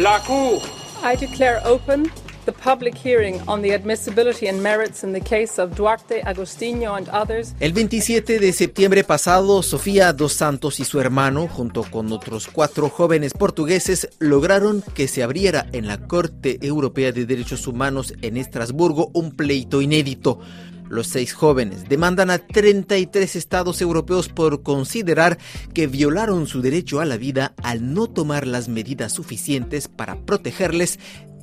La Cour. I declare open the public hearing on the admissibility and merits in the case of Duarte, Agostinho and others. El 27 de septiembre pasado, Sofía dos Santos y su hermano, junto con otros cuatro jóvenes portugueses, lograron que se abriera en la Corte Europea de Derechos Humanos en Estrasburgo un pleito inédito. Los seis jóvenes. Demandan a 33 estados europeos por considerar que violaron su derecho a la vida al no tomar las medidas suficientes para protegerles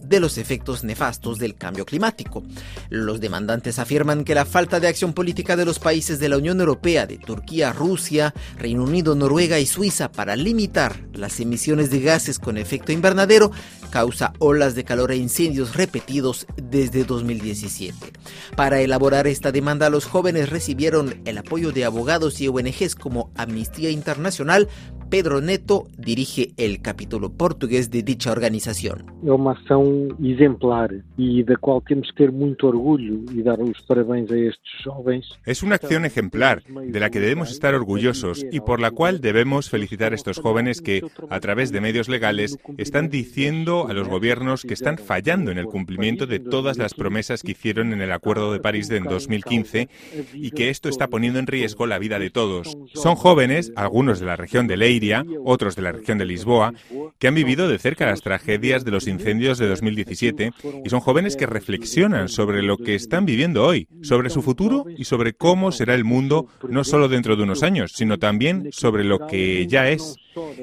de los efectos nefastos del cambio climático. Los demandantes afirman que la falta de acción política de los países de la Unión Europea, de Turquía, Rusia, Reino Unido, Noruega y Suiza para limitar las emisiones de gases con efecto invernadero causa olas de calor e incendios repetidos desde 2017. Para elaborar esta demanda, los jóvenes recibieron el apoyo de abogados y ONGs como Amnistía Internacional, Pedro Neto dirige el capítulo portugués de dicha organización. Es una acción ejemplar y de cual tenemos que tener mucho orgullo y dar los parabéns a estos jóvenes. Es una acción ejemplar de la que debemos estar orgullosos y por la cual debemos felicitar a estos jóvenes que, a través de medios legales, están diciendo a los gobiernos que están fallando en el cumplimiento de todas las promesas que hicieron en el Acuerdo de París de 2015 y que esto está poniendo en riesgo la vida de todos. Son jóvenes, algunos de la región de Ley otros de la región de Lisboa, que han vivido de cerca las tragedias de los incendios de 2017 y son jóvenes que reflexionan sobre lo que están viviendo hoy, sobre su futuro y sobre cómo será el mundo no solo dentro de unos años, sino también sobre lo que ya es.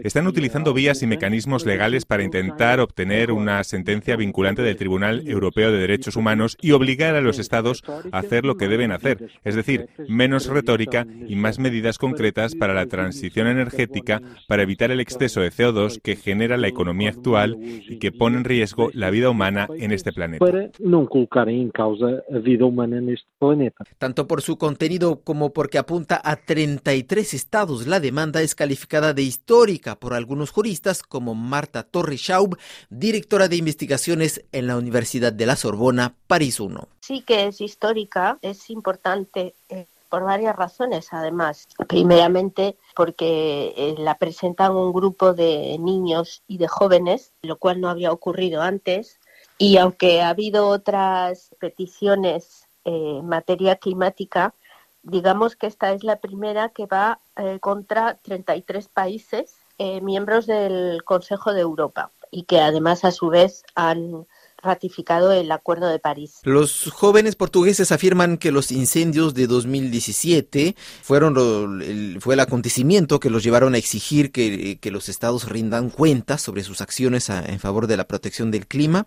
Están utilizando vías y mecanismos legales para intentar obtener una sentencia vinculante del Tribunal Europeo de Derechos Humanos y obligar a los Estados a hacer lo que deben hacer, es decir, menos retórica y más medidas concretas para la transición energética para evitar el exceso de CO2 que genera la economía actual y que pone en riesgo la vida humana en este planeta. Para no colocar en causa la vida humana en este planeta. Tanto por su contenido como porque apunta a 33 estados, la demanda es calificada de histórica por algunos juristas como Marta Torres Schaub, directora de investigaciones en la Universidad de la Sorbona, París 1. Sí que es histórica, es importante eh, por varias razones, además. Primeramente, porque eh, la presentan un grupo de niños y de jóvenes, lo cual no había ocurrido antes. Y aunque ha habido otras peticiones eh, en materia climática, digamos que esta es la primera que va eh, contra 33 países miembros del Consejo de Europa y que además a su vez han ratificado el Acuerdo de París. Los jóvenes portugueses afirman que los incendios de 2017 fueron el, fue el acontecimiento que los llevaron a exigir que, los estados rindan cuentas sobre sus acciones en favor de la protección del clima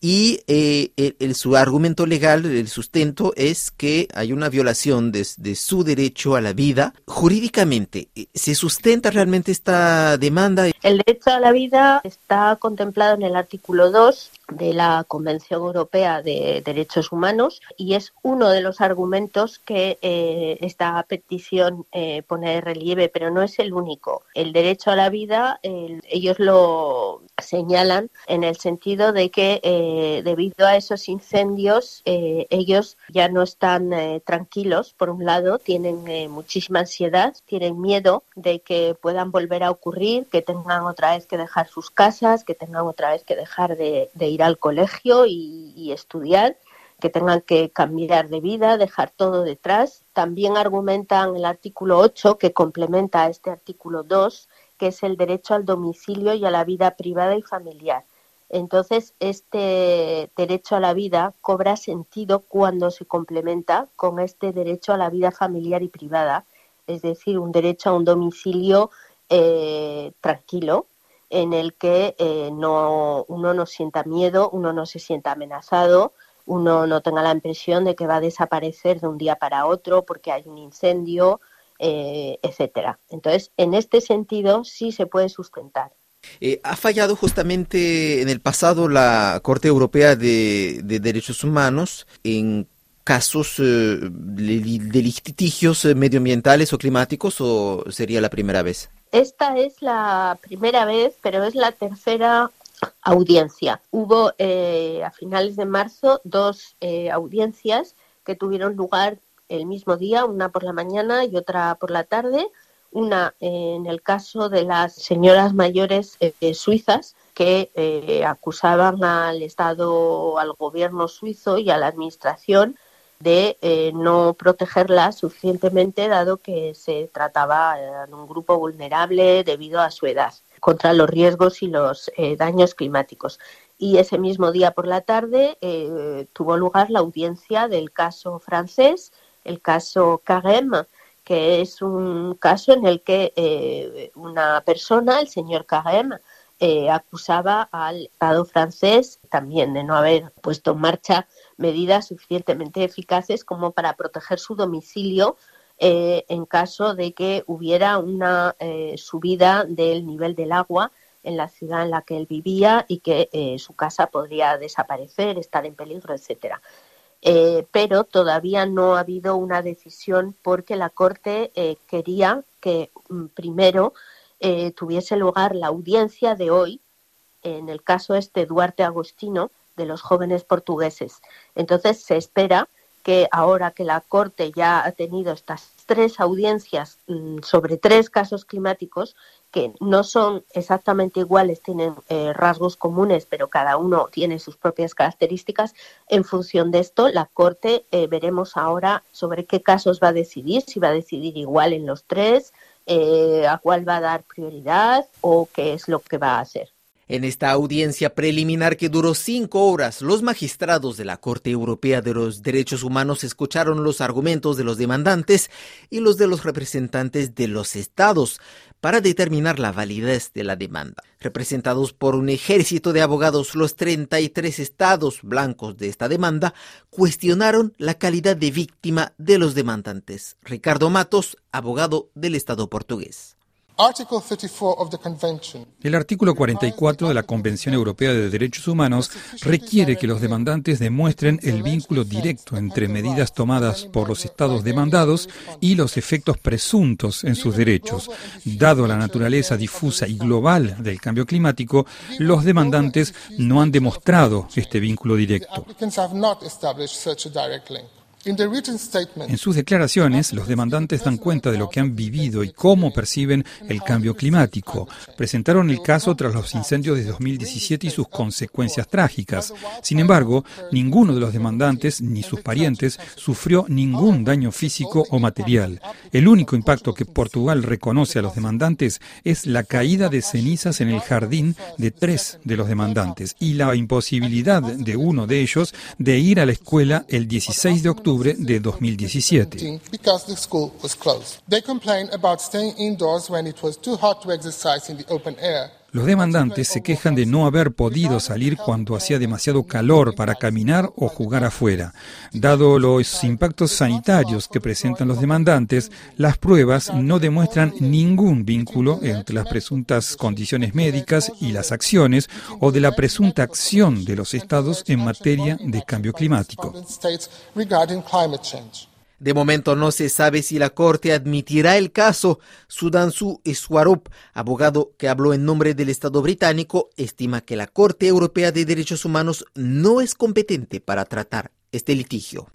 y eh, el, su argumento legal, el sustento es que hay una violación de, de su derecho a la vida. Jurídicamente, ¿se sustenta realmente esta demanda? El derecho a la vida está contemplado en el artículo 2 de la Convención Europea de Derechos Humanos y es uno de los argumentos que eh, esta petición eh, pone de relieve, pero no es el único. El derecho a la vida, ellos lo señalan en el sentido de que eh, debido a esos incendios ellos ya no están tranquilos, por un lado, tienen muchísima ansiedad, tienen miedo de que puedan volver a ocurrir, que tengan otra vez que dejar sus casas, que tengan otra vez que dejar de ir al colegio y, estudiar, que tengan que cambiar de vida, dejar todo detrás. También argumentan el artículo 8, que complementa a este artículo 2, que es el derecho al domicilio y a la vida privada y familiar. Entonces, este derecho a la vida cobra sentido cuando se complementa con este derecho a la vida familiar y privada, es decir, un derecho a un domicilio eh, tranquilo, en el que eh, no, uno no sienta miedo, uno no se sienta amenazado, uno no tenga la impresión de que va a desaparecer de un día para otro porque hay un incendio, eh, etcétera. Entonces, en este sentido, sí se puede sustentar. Eh, ha fallado justamente en el pasado la Corte Europea de, Derechos Humanos en casos de litigios medioambientales o climáticos o sería la primera vez? Esta es la primera vez, pero es la tercera audiencia. Hubo eh, a finales de marzo dos eh, audiencias que tuvieron lugar el mismo día, una por la mañana y otra por la tarde. Una en el caso de las señoras mayores eh, suizas que eh, acusaban al Estado, al gobierno suizo y a la administración de eh, no protegerla suficientemente, dado que se trataba de un grupo vulnerable debido a su edad, contra los riesgos y los eh, daños climáticos. Y ese mismo día por la tarde tuvo lugar la audiencia del caso francés, el caso Carême, que es un caso en el que eh, una persona, el señor Carême, eh, acusaba al Estado francés también de no haber puesto en marcha medidas suficientemente eficaces como para proteger su domicilio eh, en caso de que hubiera una subida del nivel del agua en la ciudad en la que él vivía y que su casa podría desaparecer, estar en peligro, etcétera. Eh, pero todavía no ha habido una decisión porque la Corte eh, quería que mm, primero eh, tuviese lugar la audiencia de hoy, en el caso este Duarte Agostino, de los jóvenes portugueses. Entonces se espera que ahora que la Corte ya ha tenido estas tres audiencias mm, sobre tres casos climáticos, que no son exactamente iguales, tienen eh, rasgos comunes, pero cada uno tiene sus propias características. En función de esto, la Corte eh, veremos ahora sobre qué casos va a decidir, si va a decidir igual en los tres, eh, a cuál va a dar prioridad o qué es lo que va a hacer. En esta audiencia preliminar que duró cinco horas, los magistrados de la Corte Europea de los Derechos Humanos escucharon los argumentos de los demandantes y los de los representantes de los estados para determinar la validez de la demanda. Representados por un ejército de abogados, los 33 estados blancos de esta demanda cuestionaron la calidad de víctima de los demandantes. Ricardo Matos, abogado del Estado portugués. El artículo 44 de la Convención Europea de Derechos Humanos requiere que los demandantes demuestren el vínculo directo entre medidas tomadas por los estados demandados y los efectos presuntos en sus derechos. Dado la naturaleza difusa y global del cambio climático, los demandantes no han demostrado este vínculo directo. En sus declaraciones, los demandantes dan cuenta de lo que han vivido y cómo perciben el cambio climático. Presentaron el caso tras los incendios de 2017 y sus consecuencias trágicas. Sin embargo, ninguno de los demandantes ni sus parientes sufrió ningún daño físico o material. El único impacto que Portugal reconoce a los demandantes es la caída de cenizas en el jardín de tres de los demandantes y la imposibilidad de uno de ellos de ir a la escuela el 16 de octubre de 2017. Los demandantes se quejan de no haber podido salir cuando hacía demasiado calor para caminar o jugar afuera. Dado los impactos sanitarios que presentan los demandantes, las pruebas no demuestran ningún vínculo entre las presuntas condiciones médicas y las acciones o de la presunta acción de los estados en materia de cambio climático. De momento no se sabe si la Corte admitirá el caso. Sudansu Swarup, abogado que habló en nombre del Estado británico, estima que la Corte Europea de Derechos Humanos no es competente para tratar este litigio.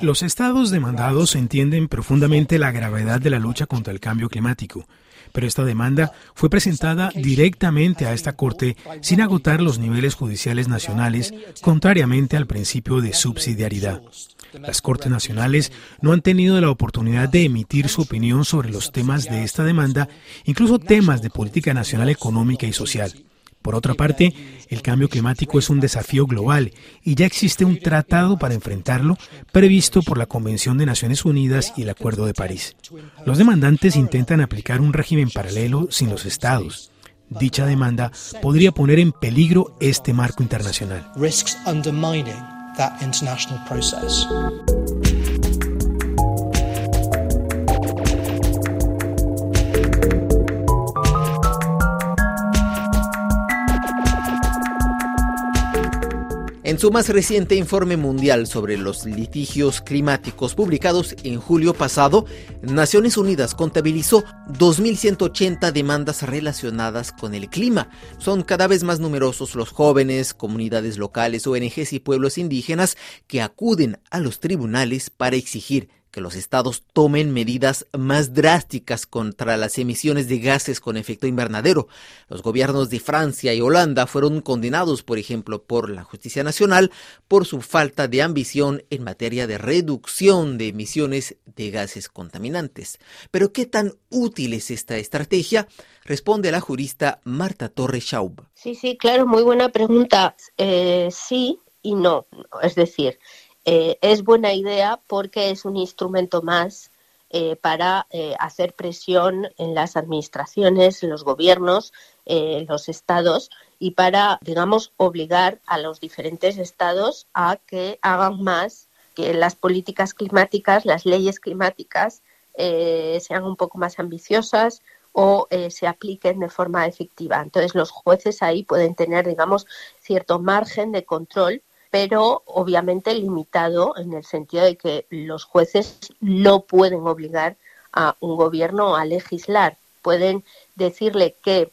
Los estados demandados entienden profundamente la gravedad de la lucha contra el cambio climático pero esta demanda fue presentada directamente a esta Corte sin agotar los niveles judiciales nacionales, contrariamente al principio de subsidiariedad. Las Cortes Nacionales no han tenido la oportunidad de emitir su opinión sobre los temas de esta demanda, incluso temas de política nacional económica y social. Por otra parte, el cambio climático es un desafío global y ya existe un tratado para enfrentarlo previsto por la Convención de Naciones Unidas y el Acuerdo de París. Los demandantes intentan aplicar un régimen paralelo sin los estados. Dicha demanda podría poner en peligro este marco internacional. En su más reciente informe mundial sobre los litigios climáticos publicados en julio pasado, Naciones Unidas contabilizó 2.180 demandas relacionadas con el clima. Son cada vez más numerosos los jóvenes, comunidades locales, ONGs y pueblos indígenas que acuden a los tribunales para exigir que los estados tomen medidas más drásticas contra las emisiones de gases con efecto invernadero. Los gobiernos de Francia y Holanda fueron condenados, por ejemplo, por la justicia nacional por su falta de ambición en materia de reducción de emisiones de gases contaminantes. Pero ¿qué tan útil es esta estrategia? Responde la jurista Marta Torres Schaub. Sí, sí, claro, muy buena pregunta. Eh, sí y no. Es decir, eh, es buena idea porque es un instrumento más eh, para eh, hacer presión en las administraciones, en los gobiernos, en los estados y para, digamos, obligar a los diferentes estados a que hagan más, que las políticas climáticas, las leyes climáticas sean un poco más ambiciosas o se apliquen de forma efectiva. Entonces, los jueces ahí pueden tener, digamos, cierto margen de control pero obviamente limitado en el sentido de que los jueces no pueden obligar a un gobierno a legislar. Pueden decirle que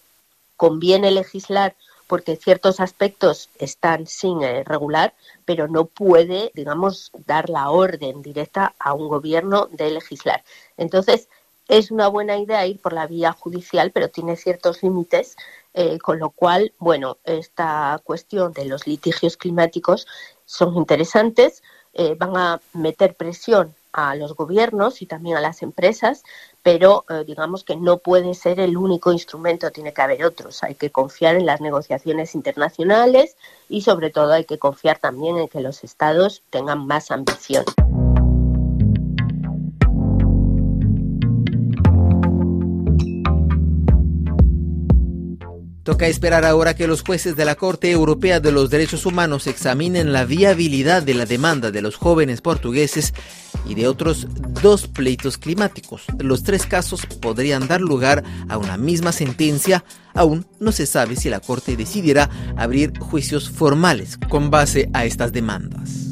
conviene legislar porque ciertos aspectos están sin eh, regular, pero no puede, digamos, dar la orden directa a un gobierno de legislar. Entonces, es una buena idea ir por la vía judicial, pero tiene ciertos límites eh, con lo cual, bueno, esta cuestión de los litigios climáticos son interesantes, eh, van a meter presión a los gobiernos y también a las empresas, pero eh, digamos que no puede ser el único instrumento, tiene que haber otros. Hay que confiar en las negociaciones internacionales y sobre todo hay que confiar también en que los estados tengan más ambición. Toca esperar ahora que los jueces de la Corte Europea de los Derechos Humanos examinen la viabilidad de la demanda de los jóvenes portugueses y de otros dos pleitos climáticos. Los tres casos podrían dar lugar a una misma sentencia. Aún no se sabe si la Corte decidirá abrir juicios formales con base a estas demandas.